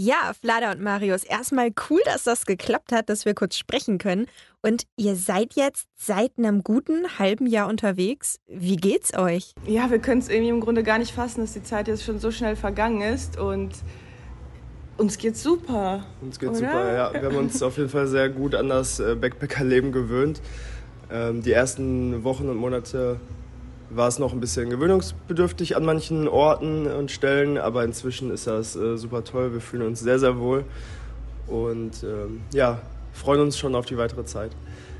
Ja, Flada und Marius, erstmal cool, dass das geklappt hat, dass wir kurz sprechen können. Und ihr seid jetzt seit einem guten halben Jahr unterwegs. Wie geht's euch? Ja, wir können es irgendwie im Grunde gar nicht fassen, dass die Zeit jetzt schon so schnell vergangen ist und uns geht's super. Uns geht's oder? super, ja. Wir haben uns auf jeden Fall sehr gut an das äh, Backpacker-Leben gewöhnt. Ähm, die ersten Wochen und Monate war es noch ein bisschen gewöhnungsbedürftig an manchen Orten und Stellen, aber inzwischen ist das äh, super toll. Wir fühlen uns sehr, sehr wohl und ähm, ja, freuen uns schon auf die weitere Zeit.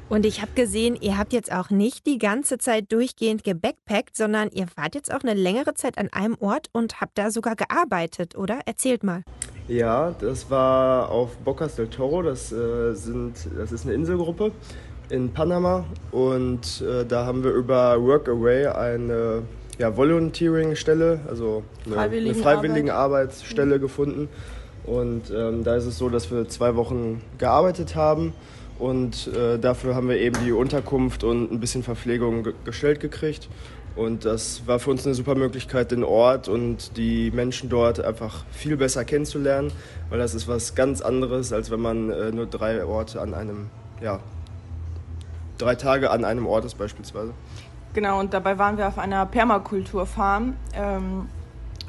Und ich habe gesehen, ihr habt jetzt auch nicht die ganze Zeit durchgehend gebackpackt, sondern ihr wart jetzt auch eine längere Zeit an einem Ort und habt da sogar gearbeitet, oder? Erzählt mal. Ja, das war auf Bocas del Toro. Das, äh, sind, das ist eine Inselgruppe in Panama. Und äh, da haben wir über Workaway eine ja, Volunteering-Stelle, also eine, Freiwilligen eine freiwillige Arbeit. Arbeitsstelle mhm. gefunden. Und ähm, da ist es so, dass wir zwei Wochen gearbeitet haben. Und äh, dafür haben wir eben die Unterkunft und ein bisschen Verpflegung gestellt gekriegt. Und das war für uns eine super Möglichkeit, den Ort und die Menschen dort einfach viel besser kennenzulernen, weil das ist was ganz anderes, als wenn man äh, nur drei Orte an einem, ja, drei Tage an einem Ort ist beispielsweise. Genau, und dabei waren wir auf einer Permakulturfarm. Ähm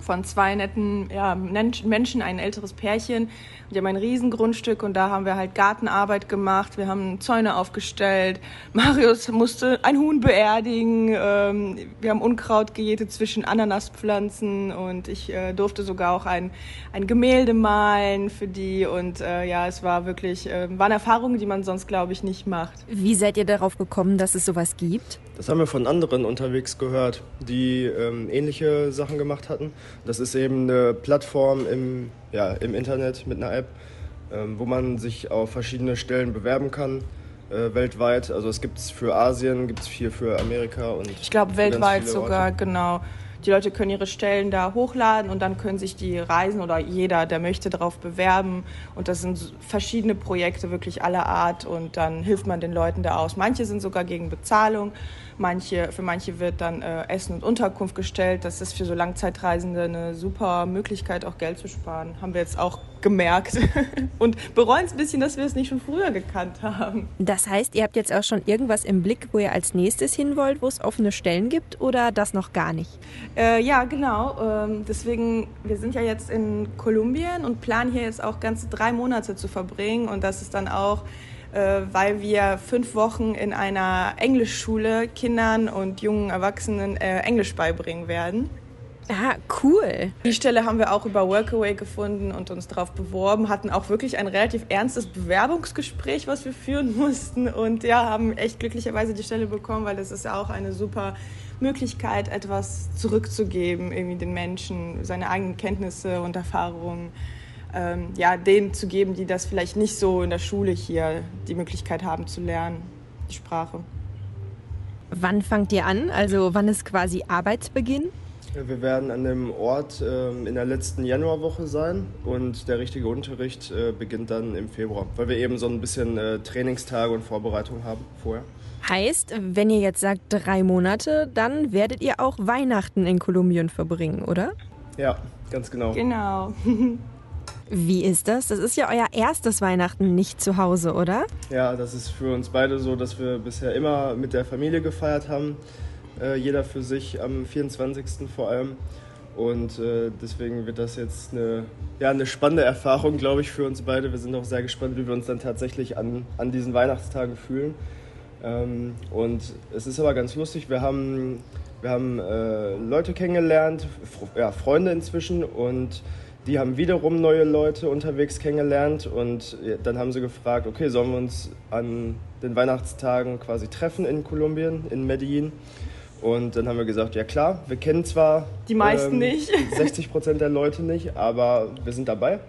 von zwei netten ja, Menschen, ein älteres Pärchen. Die haben ein Riesengrundstück und da haben wir halt Gartenarbeit gemacht. Wir haben Zäune aufgestellt. Marius musste ein Huhn beerdigen. Ähm, wir haben Unkraut gejätet zwischen Ananaspflanzen und ich äh, durfte sogar auch ein, ein Gemälde malen für die. Und äh, ja, es war wirklich, äh, waren Erfahrungen, die man sonst, glaube ich, nicht macht. Wie seid ihr darauf gekommen, dass es sowas gibt? Das haben wir von anderen unterwegs gehört, die ähm, ähnliche Sachen gemacht hatten. Das ist eben eine Plattform im, ja, im Internet mit einer App, ähm, wo man sich auf verschiedene Stellen bewerben kann. Äh, weltweit. Also es gibt es für Asien, gibt es hier für Amerika und ich glaube weltweit sogar genau. Die Leute können ihre Stellen da hochladen und dann können sich die Reisen oder jeder, der möchte, darauf bewerben. Und das sind verschiedene Projekte, wirklich aller Art. Und dann hilft man den Leuten da aus. Manche sind sogar gegen Bezahlung. Manche, für manche wird dann äh, Essen und Unterkunft gestellt. Das ist für so Langzeitreisende eine super Möglichkeit, auch Geld zu sparen. Haben wir jetzt auch gemerkt und bereuen es ein bisschen, dass wir es nicht schon früher gekannt haben. Das heißt, ihr habt jetzt auch schon irgendwas im Blick, wo ihr als nächstes hin wollt, wo es offene Stellen gibt oder das noch gar nicht? Äh, ja, genau. Ähm, deswegen, wir sind ja jetzt in Kolumbien und planen hier jetzt auch ganze drei Monate zu verbringen und das ist dann auch weil wir fünf Wochen in einer Englischschule Kindern und jungen Erwachsenen äh, Englisch beibringen werden. Ah, cool. Die Stelle haben wir auch über Workaway gefunden und uns darauf beworben, hatten auch wirklich ein relativ ernstes Bewerbungsgespräch, was wir führen mussten und ja, haben echt glücklicherweise die Stelle bekommen, weil das ist ja auch eine super Möglichkeit, etwas zurückzugeben, irgendwie den Menschen, seine eigenen Kenntnisse und Erfahrungen ähm, ja, denen zu geben, die das vielleicht nicht so in der Schule hier die Möglichkeit haben zu lernen, die Sprache. Wann fangt ihr an? Also wann ist quasi Arbeitsbeginn? Wir werden an dem Ort äh, in der letzten Januarwoche sein und der richtige Unterricht äh, beginnt dann im Februar, weil wir eben so ein bisschen äh, Trainingstage und Vorbereitung haben vorher. Heißt, wenn ihr jetzt sagt drei Monate, dann werdet ihr auch Weihnachten in Kolumbien verbringen, oder? Ja, ganz genau. Genau. Wie ist das? Das ist ja euer erstes Weihnachten nicht zu Hause, oder? Ja, das ist für uns beide so, dass wir bisher immer mit der Familie gefeiert haben. Äh, jeder für sich am 24. vor allem. Und äh, deswegen wird das jetzt eine, ja, eine spannende Erfahrung, glaube ich, für uns beide. Wir sind auch sehr gespannt, wie wir uns dann tatsächlich an, an diesen Weihnachtstagen fühlen. Ähm, und es ist aber ganz lustig. Wir haben, wir haben äh, Leute kennengelernt, ja, Freunde inzwischen und die haben wiederum neue Leute unterwegs kennengelernt und dann haben sie gefragt, okay, sollen wir uns an den Weihnachtstagen quasi treffen in Kolumbien, in Medellin? Und dann haben wir gesagt, ja klar, wir kennen zwar die meisten ähm, nicht, 60 Prozent der Leute nicht, aber wir sind dabei.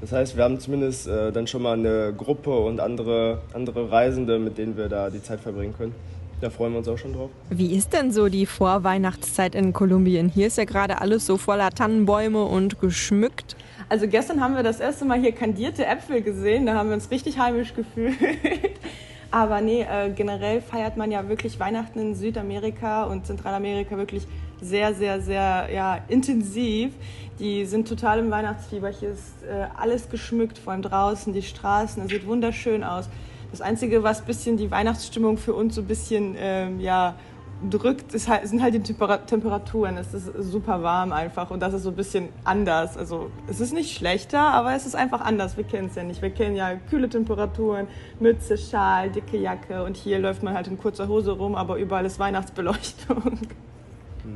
Das heißt, wir haben zumindest äh, dann schon mal eine Gruppe und andere, andere Reisende, mit denen wir da die Zeit verbringen können. Da freuen wir uns auch schon drauf. Wie ist denn so die Vorweihnachtszeit in Kolumbien? Hier ist ja gerade alles so voller Tannenbäume und geschmückt. Also gestern haben wir das erste Mal hier kandierte Äpfel gesehen. Da haben wir uns richtig heimisch gefühlt. Aber nee, äh, generell feiert man ja wirklich Weihnachten in Südamerika und Zentralamerika wirklich sehr, sehr, sehr ja, intensiv. Die sind total im Weihnachtsfieber. Hier ist äh, alles geschmückt, vor allem draußen, die Straßen. Es sieht wunderschön aus. Das Einzige, was bisschen die Weihnachtsstimmung für uns so ein bisschen ähm, ja, drückt, ist halt, sind halt die Temperaturen. Es ist super warm einfach und das ist so ein bisschen anders. Also es ist nicht schlechter, aber es ist einfach anders. Wir kennen es ja nicht. Wir kennen ja kühle Temperaturen, Mütze, Schal, dicke Jacke und hier läuft man halt in kurzer Hose rum, aber überall ist Weihnachtsbeleuchtung.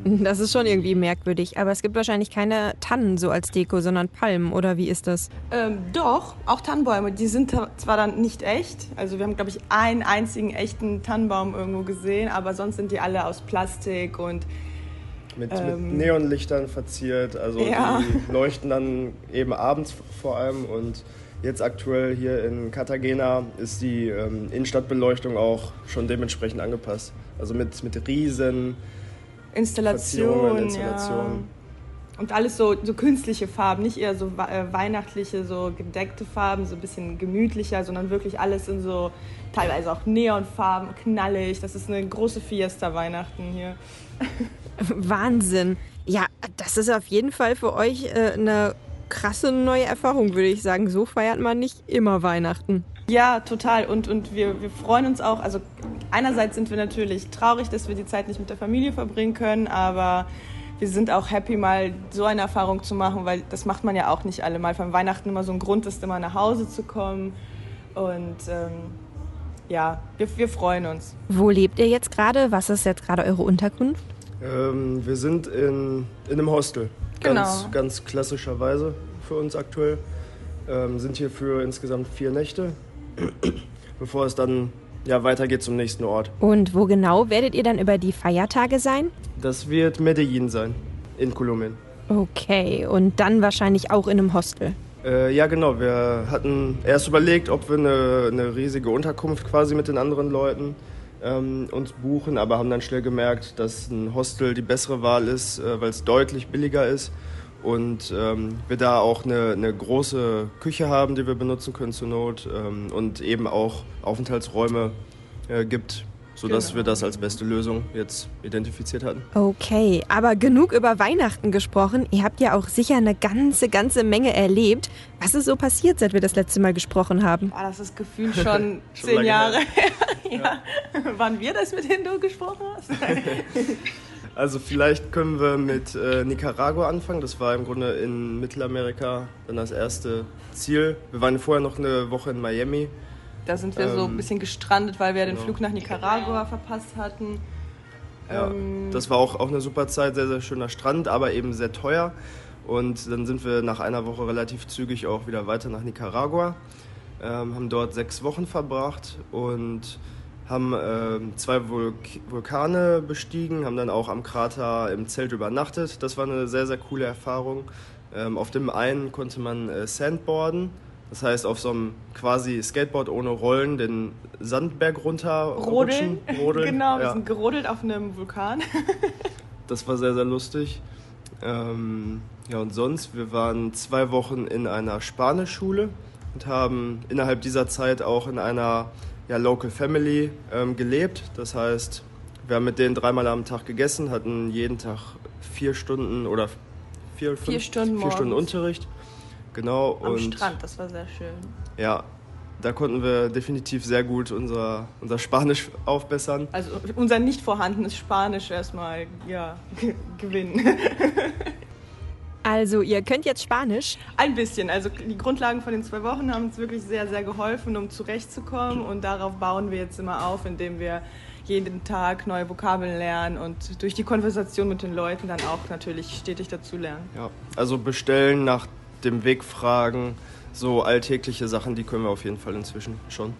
Das ist schon irgendwie merkwürdig. Aber es gibt wahrscheinlich keine Tannen so als Deko, sondern Palmen, oder wie ist das? Ähm, doch, auch Tannenbäume. Die sind zwar dann nicht echt. Also wir haben, glaube ich, einen einzigen echten Tannenbaum irgendwo gesehen, aber sonst sind die alle aus Plastik und mit, ähm, mit Neonlichtern verziert. Also ja. die leuchten dann eben abends vor allem und Jetzt aktuell hier in Cartagena ist die ähm, Innenstadtbeleuchtung auch schon dementsprechend angepasst. Also mit, mit riesen Installation, Installation. Ja. Und alles so, so künstliche Farben, nicht eher so äh, weihnachtliche, so gedeckte Farben, so ein bisschen gemütlicher, sondern wirklich alles in so teilweise auch Neonfarben, knallig. Das ist eine große Fiesta Weihnachten hier. Wahnsinn. Ja, das ist auf jeden Fall für euch äh, eine krasse neue Erfahrung, würde ich sagen. So feiert man nicht immer Weihnachten. Ja, total. Und, und wir, wir freuen uns auch. Also einerseits sind wir natürlich traurig, dass wir die Zeit nicht mit der Familie verbringen können, aber wir sind auch happy, mal so eine Erfahrung zu machen, weil das macht man ja auch nicht alle mal. Von Weihnachten immer so ein Grund ist, immer nach Hause zu kommen. Und ähm, ja, wir, wir freuen uns. Wo lebt ihr jetzt gerade? Was ist jetzt gerade eure Unterkunft? Ähm, wir sind in, in einem Hostel. Genau. Ganz, ganz klassischerweise für uns aktuell. Ähm, sind hier für insgesamt vier Nächte bevor es dann ja, weitergeht zum nächsten Ort. Und wo genau werdet ihr dann über die Feiertage sein? Das wird Medellin sein, in Kolumbien. Okay, und dann wahrscheinlich auch in einem Hostel. Äh, ja, genau. Wir hatten erst überlegt, ob wir eine, eine riesige Unterkunft quasi mit den anderen Leuten ähm, uns buchen, aber haben dann schnell gemerkt, dass ein Hostel die bessere Wahl ist, äh, weil es deutlich billiger ist und ähm, wir da auch eine, eine, große Küche haben, die wir benutzen können zur Not ähm, und eben auch Aufenthaltsräume äh, gibt, sodass genau. wir das als beste Lösung jetzt identifiziert hatten. Okay, aber genug über Weihnachten gesprochen. Ihr habt ja auch sicher eine ganze, ganze Menge erlebt. Was ist so passiert, seit wir das letzte Mal gesprochen haben? Oh, das ist gefühlt schon, schon zehn Jahre her. ja. ja. Wann wir das mit denen du gesprochen hast? Also vielleicht können wir mit äh, Nicaragua anfangen. Das war im Grunde in Mittelamerika dann das erste Ziel. Wir waren vorher noch eine Woche in Miami. Da sind wir ähm, so ein bisschen gestrandet, weil wir genau. den Flug nach Nicaragua verpasst hatten. Ja, ähm, das war auch, auch eine super Zeit, sehr, sehr schöner Strand, aber eben sehr teuer. Und dann sind wir nach einer Woche relativ zügig auch wieder weiter nach Nicaragua, ähm, haben dort sechs Wochen verbracht und haben äh, zwei Vulk Vulkane bestiegen, haben dann auch am Krater im Zelt übernachtet. Das war eine sehr, sehr coole Erfahrung. Ähm, auf dem einen konnte man äh, Sandboarden, das heißt auf so einem quasi Skateboard ohne Rollen den Sandberg runter rodeln. rodeln. genau, wir ja. sind gerodelt auf einem Vulkan. das war sehr, sehr lustig. Ähm, ja, und sonst, wir waren zwei Wochen in einer Spanischschule und haben innerhalb dieser Zeit auch in einer ja, Local Family ähm, gelebt. Das heißt, wir haben mit denen dreimal am Tag gegessen, hatten jeden Tag vier Stunden oder vier, fünf, vier Stunden, vier Stunden Unterricht. Genau. Am und, Strand, das war sehr schön. Ja, da konnten wir definitiv sehr gut unser, unser Spanisch aufbessern. Also unser nicht vorhandenes Spanisch erstmal ja, gewinnen. Also, ihr könnt jetzt Spanisch? Ein bisschen. Also, die Grundlagen von den zwei Wochen haben uns wirklich sehr, sehr geholfen, um zurechtzukommen. Und darauf bauen wir jetzt immer auf, indem wir jeden Tag neue Vokabeln lernen und durch die Konversation mit den Leuten dann auch natürlich stetig dazu lernen. Ja, also bestellen, nach dem Weg fragen, so alltägliche Sachen, die können wir auf jeden Fall inzwischen schon.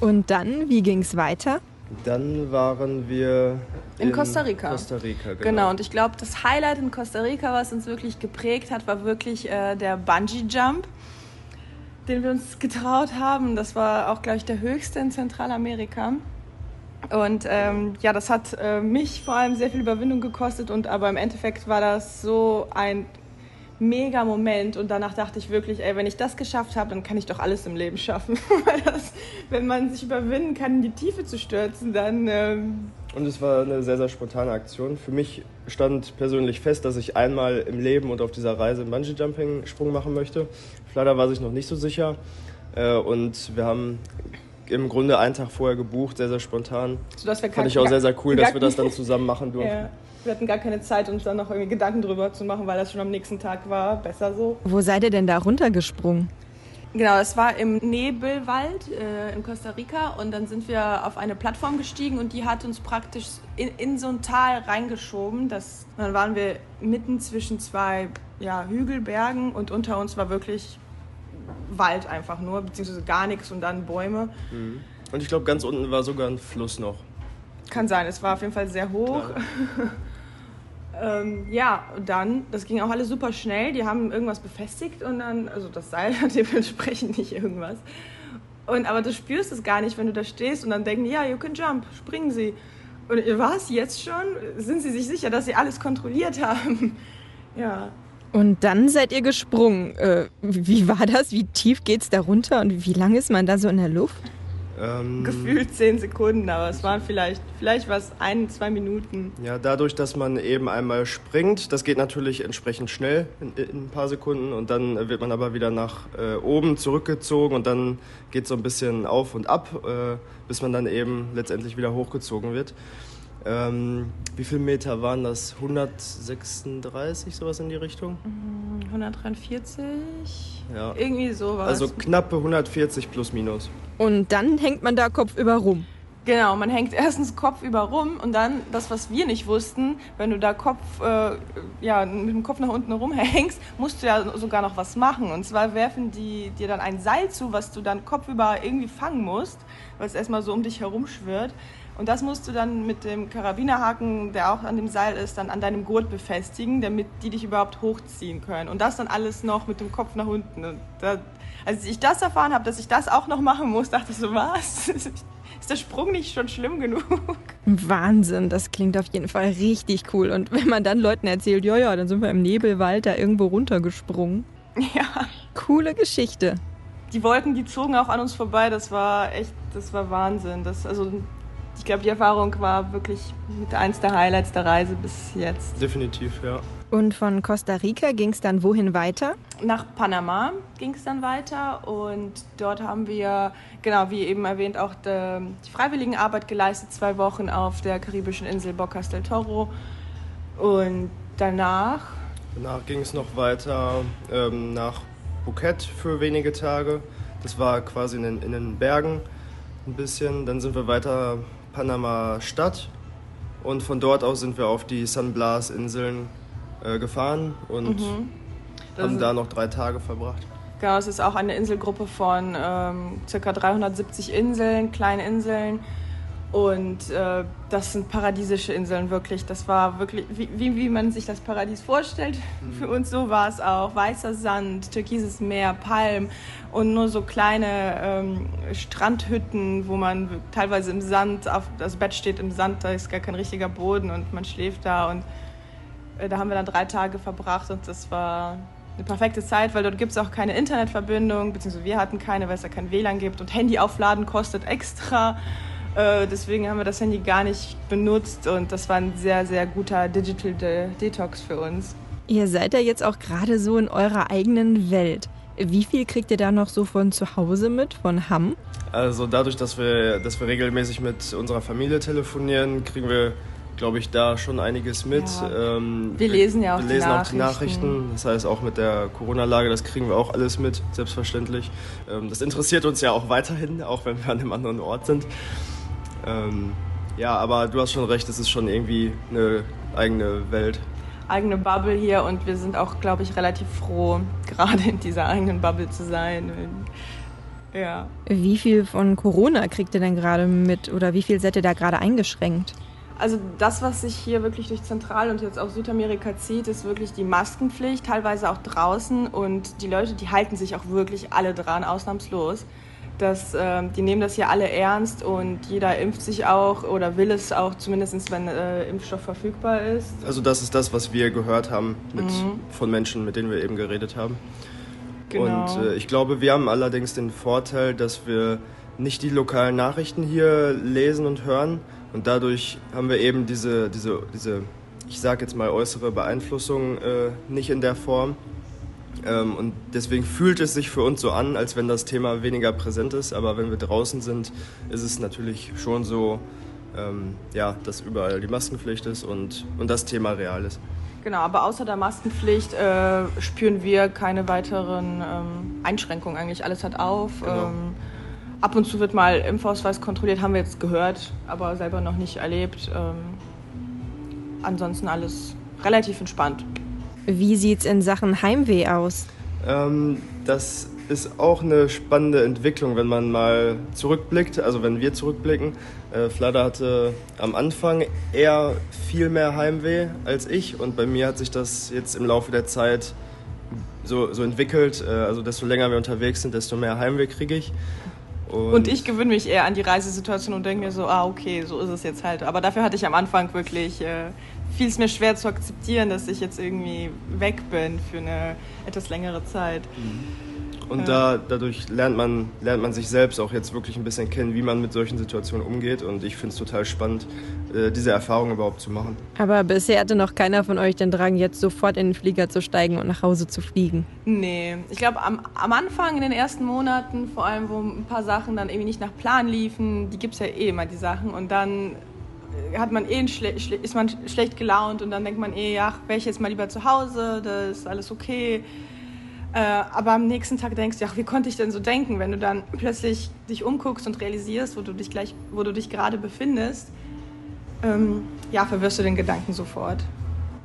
Und dann, wie ging es weiter? Dann waren wir in, in Costa Rica. Costa Rica, genau. genau. Und ich glaube, das Highlight in Costa Rica, was uns wirklich geprägt hat, war wirklich äh, der Bungee Jump, den wir uns getraut haben. Das war auch, glaube ich, der höchste in Zentralamerika. Und ähm, ja, das hat äh, mich vor allem sehr viel Überwindung gekostet. Und aber im Endeffekt war das so ein mega Moment und danach dachte ich wirklich, ey, wenn ich das geschafft habe, dann kann ich doch alles im Leben schaffen. Weil das, wenn man sich überwinden kann, in die Tiefe zu stürzen, dann, ähm, Und es war eine sehr, sehr spontane Aktion. Für mich stand persönlich fest, dass ich einmal im Leben und auf dieser Reise einen Bungee-Jumping-Sprung machen möchte. Flatter war sich noch nicht so sicher. Äh, und wir haben im Grunde einen Tag vorher gebucht, sehr, sehr spontan. Sodass wir Fand ich auch sehr, sehr cool, dass wir das dann zusammen machen durften. Ja. Wir hatten gar keine Zeit, uns dann noch irgendwie Gedanken drüber zu machen, weil das schon am nächsten Tag war. Besser so. Wo seid ihr denn da runtergesprungen? Genau, es war im Nebelwald äh, in Costa Rica und dann sind wir auf eine Plattform gestiegen und die hat uns praktisch in, in so ein Tal reingeschoben. Das, dann waren wir mitten zwischen zwei ja, Hügelbergen und unter uns war wirklich Wald einfach nur, beziehungsweise gar nichts und dann Bäume. Mhm. Und ich glaube, ganz unten war sogar ein Fluss noch. Kann sein, es war auf jeden Fall sehr hoch. ähm, ja, und dann, das ging auch alles super schnell. Die haben irgendwas befestigt und dann, also das Seil hat dementsprechend nicht irgendwas. Und, aber du spürst es gar nicht, wenn du da stehst und dann denken, ja, you can jump, springen sie. Und was, jetzt schon? Sind sie sich sicher, dass sie alles kontrolliert haben? ja. Und dann seid ihr gesprungen. Äh, wie war das? Wie tief geht's da runter und wie lange ist man da so in der Luft? Ähm, Gefühlt zehn Sekunden, aber es waren vielleicht, vielleicht war es ein, zwei Minuten. Ja, dadurch, dass man eben einmal springt, das geht natürlich entsprechend schnell in, in ein paar Sekunden und dann wird man aber wieder nach äh, oben zurückgezogen und dann geht es so ein bisschen auf und ab, äh, bis man dann eben letztendlich wieder hochgezogen wird. Ähm, wie viele Meter waren das? 136, sowas in die Richtung? 143? Mm, ja. Irgendwie sowas. Also knappe 140 plus minus. Und dann hängt man da kopfüber rum. Genau, man hängt erstens kopfüber rum und dann das, was wir nicht wussten, wenn du da Kopf, äh, ja, mit dem Kopf nach unten rumhängst, musst du ja sogar noch was machen. Und zwar werfen die dir dann ein Seil zu, was du dann kopfüber irgendwie fangen musst, weil es erstmal so um dich herum schwirrt. Und das musst du dann mit dem Karabinerhaken, der auch an dem Seil ist, dann an deinem Gurt befestigen, damit die dich überhaupt hochziehen können. Und das dann alles noch mit dem Kopf nach unten. Und da, als ich das erfahren habe, dass ich das auch noch machen muss, dachte ich so, was? Ist der Sprung nicht schon schlimm genug? Wahnsinn, das klingt auf jeden Fall richtig cool. Und wenn man dann Leuten erzählt, ja, ja, dann sind wir im Nebelwald da irgendwo runtergesprungen. Ja. Coole Geschichte. Die Wolken, die zogen auch an uns vorbei. Das war echt, das war Wahnsinn. Das, also ich glaube, die Erfahrung war wirklich mit eins der Highlights der Reise bis jetzt. Definitiv, ja. Und von Costa Rica ging es dann wohin weiter? Nach Panama ging es dann weiter und dort haben wir, genau wie eben erwähnt, auch die, die Freiwilligenarbeit geleistet, zwei Wochen auf der karibischen Insel Bocas del Toro. Und danach? Danach ging es noch weiter ähm, nach Phuket für wenige Tage. Das war quasi in den, in den Bergen ein bisschen. Dann sind wir weiter Panama Stadt und von dort aus sind wir auf die San Blas Inseln äh, gefahren und mhm. haben da noch drei Tage verbracht. Genau, es ist auch eine Inselgruppe von ähm, ca. 370 Inseln, kleine Inseln und äh, das sind paradiesische Inseln wirklich. Das war wirklich, wie, wie, wie man sich das Paradies vorstellt. Mhm. Für uns so war es auch. Weißer Sand, türkises Meer, Palm und nur so kleine ähm, Strandhütten, wo man teilweise im Sand, auf, das Bett steht im Sand, da ist gar kein richtiger Boden und man schläft da. Und äh, da haben wir dann drei Tage verbracht und das war eine perfekte Zeit, weil dort gibt es auch keine Internetverbindung, beziehungsweise wir hatten keine, weil es ja kein WLAN gibt und Handy aufladen kostet extra. Äh, deswegen haben wir das Handy gar nicht benutzt und das war ein sehr, sehr guter Digital De Detox für uns. Ihr seid ja jetzt auch gerade so in eurer eigenen Welt. Wie viel kriegt ihr da noch so von zu Hause mit, von Hamm? Also dadurch, dass wir, dass wir regelmäßig mit unserer Familie telefonieren, kriegen wir, glaube ich, da schon einiges mit. Ja. Ähm, wir lesen ja auch, wir lesen die, auch die Nachrichten. Das heißt, auch mit der Corona-Lage, das kriegen wir auch alles mit, selbstverständlich. Ähm, das interessiert uns ja auch weiterhin, auch wenn wir an einem anderen Ort sind. Ähm, ja, aber du hast schon recht, es ist schon irgendwie eine eigene Welt. Eigene Bubble hier und wir sind auch, glaube ich, relativ froh, gerade in dieser eigenen Bubble zu sein. Ja. Wie viel von Corona kriegt ihr denn gerade mit oder wie viel seid ihr da gerade eingeschränkt? Also das, was sich hier wirklich durch Zentral- und jetzt auch Südamerika zieht, ist wirklich die Maskenpflicht, teilweise auch draußen. Und die Leute, die halten sich auch wirklich alle dran, ausnahmslos dass äh, die nehmen das hier alle ernst und jeder impft sich auch oder will es auch, zumindest wenn äh, Impfstoff verfügbar ist. Also das ist das, was wir gehört haben mit, mhm. von Menschen, mit denen wir eben geredet haben. Genau. Und äh, ich glaube, wir haben allerdings den Vorteil, dass wir nicht die lokalen Nachrichten hier lesen und hören. Und dadurch haben wir eben diese, diese, diese ich sage jetzt mal, äußere Beeinflussung äh, nicht in der Form. Ähm, und deswegen fühlt es sich für uns so an, als wenn das Thema weniger präsent ist. Aber wenn wir draußen sind, ist es natürlich schon so, ähm, ja, dass überall die Maskenpflicht ist und, und das Thema real ist. Genau, aber außer der Maskenpflicht äh, spüren wir keine weiteren ähm, Einschränkungen eigentlich. Alles hat auf. Genau. Ähm, ab und zu wird mal Impfausweis kontrolliert, haben wir jetzt gehört, aber selber noch nicht erlebt. Ähm, ansonsten alles relativ entspannt. Wie sieht es in Sachen Heimweh aus? Ähm, das ist auch eine spannende Entwicklung, wenn man mal zurückblickt, also wenn wir zurückblicken. Äh, Flada hatte am Anfang eher viel mehr Heimweh als ich und bei mir hat sich das jetzt im Laufe der Zeit so, so entwickelt. Äh, also desto länger wir unterwegs sind, desto mehr Heimweh kriege ich. Und, und ich gewöhne mich eher an die Reisesituation und denke mir so, ah okay, so ist es jetzt halt. Aber dafür hatte ich am Anfang wirklich, äh, fiel es mir schwer zu akzeptieren, dass ich jetzt irgendwie weg bin für eine etwas längere Zeit. Mhm. Und da, dadurch lernt man, lernt man sich selbst auch jetzt wirklich ein bisschen kennen, wie man mit solchen Situationen umgeht. Und ich finde es total spannend, äh, diese Erfahrung überhaupt zu machen. Aber bisher hatte noch keiner von euch den Drang, jetzt sofort in den Flieger zu steigen und nach Hause zu fliegen. Nee, ich glaube am, am Anfang, in den ersten Monaten, vor allem, wo ein paar Sachen dann irgendwie nicht nach Plan liefen, die gibt es ja eh immer, die Sachen. Und dann äh, hat man eh schle ist man schlecht gelaunt und dann denkt man eh, ach, wäre ich jetzt mal lieber zu Hause, da ist alles okay. Äh, aber am nächsten Tag denkst du, ach, wie konnte ich denn so denken, wenn du dann plötzlich dich umguckst und realisierst, wo du dich gleich, wo du dich gerade befindest, ähm, ja, verwirrst du den Gedanken sofort.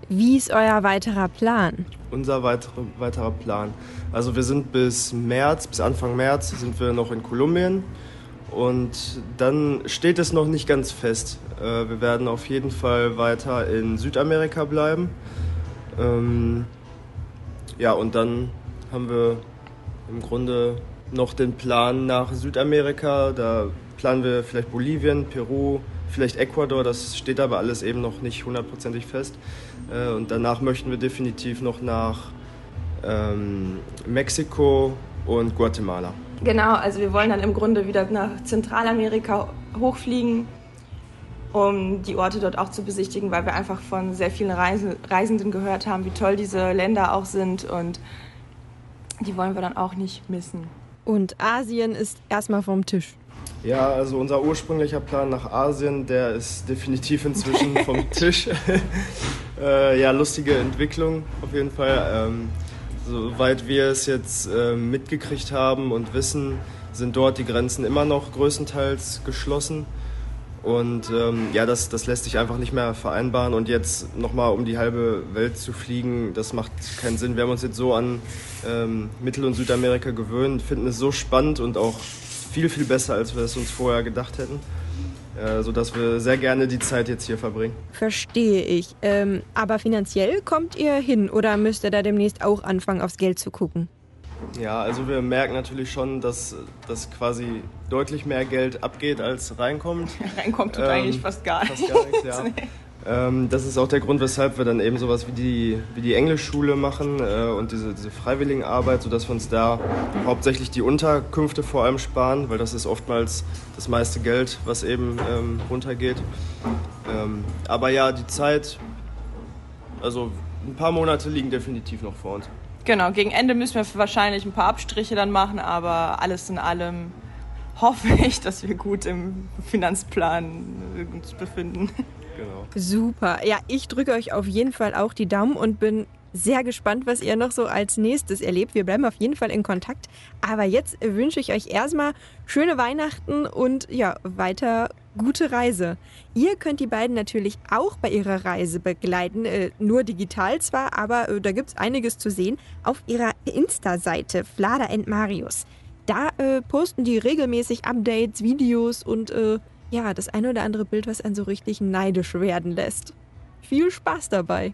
Wie ist euer weiterer Plan? Unser weiter, weiterer Plan. Also wir sind bis März, bis Anfang März sind wir noch in Kolumbien. Und dann steht es noch nicht ganz fest. Äh, wir werden auf jeden Fall weiter in Südamerika bleiben. Ähm, ja, und dann haben wir im Grunde noch den Plan nach Südamerika. Da planen wir vielleicht Bolivien, Peru, vielleicht Ecuador. Das steht aber alles eben noch nicht hundertprozentig fest. Äh, und danach möchten wir definitiv noch nach ähm, Mexiko und Guatemala. Genau, also wir wollen dann im Grunde wieder nach Zentralamerika hochfliegen, um die Orte dort auch zu besichtigen, weil wir einfach von sehr vielen Reisenden gehört haben, wie toll diese Länder auch sind und die wollen wir dann auch nicht missen. Und Asien ist erstmal vom Tisch. Ja, also unser ursprünglicher Plan nach Asien, der ist definitiv inzwischen vom Tisch. äh, ja, lustige Entwicklung auf jeden Fall. Ähm, soweit wir es jetzt äh, mitgekriegt haben und wissen, sind dort die Grenzen immer noch größtenteils geschlossen. Und ähm, ja, das, das lässt sich einfach nicht mehr vereinbaren. Und jetzt nochmal um die halbe Welt zu fliegen, das macht keinen Sinn. Wir haben uns jetzt so an ähm, Mittel- und Südamerika gewöhnt, finden es so spannend und auch viel, viel besser, als wir es uns vorher gedacht hätten. Äh, sodass wir sehr gerne die Zeit jetzt hier verbringen. Verstehe ich. Ähm, aber finanziell kommt ihr hin oder müsst ihr da demnächst auch anfangen, aufs Geld zu gucken? Ja, also wir merken natürlich schon, dass, dass quasi deutlich mehr Geld abgeht, als reinkommt. reinkommt tut ähm, eigentlich fast gar nichts. Fast gar nichts ja. nee. ähm, das ist auch der Grund, weshalb wir dann eben sowas wie die, wie die Englischschule machen äh, und diese, diese Freiwilligenarbeit, sodass wir uns da hauptsächlich die Unterkünfte vor allem sparen, weil das ist oftmals das meiste Geld, was eben ähm, runtergeht. Ähm, aber ja, die Zeit, also ein paar Monate liegen definitiv noch vor uns. Genau, gegen Ende müssen wir wahrscheinlich ein paar Abstriche dann machen, aber alles in allem hoffe ich, dass wir gut im Finanzplan uns befinden. Genau. Super. Ja, ich drücke euch auf jeden Fall auch die Daumen und bin sehr gespannt, was ihr noch so als nächstes erlebt. Wir bleiben auf jeden Fall in Kontakt. Aber jetzt wünsche ich euch erstmal schöne Weihnachten und ja, weiter gute Reise. Ihr könnt die beiden natürlich auch bei ihrer Reise begleiten, äh, nur digital zwar, aber äh, da gibt es einiges zu sehen auf ihrer Insta-Seite Flada and Marius. Da äh, posten die regelmäßig Updates, Videos und äh, ja, das eine oder andere Bild, was einen so richtig neidisch werden lässt. Viel Spaß dabei!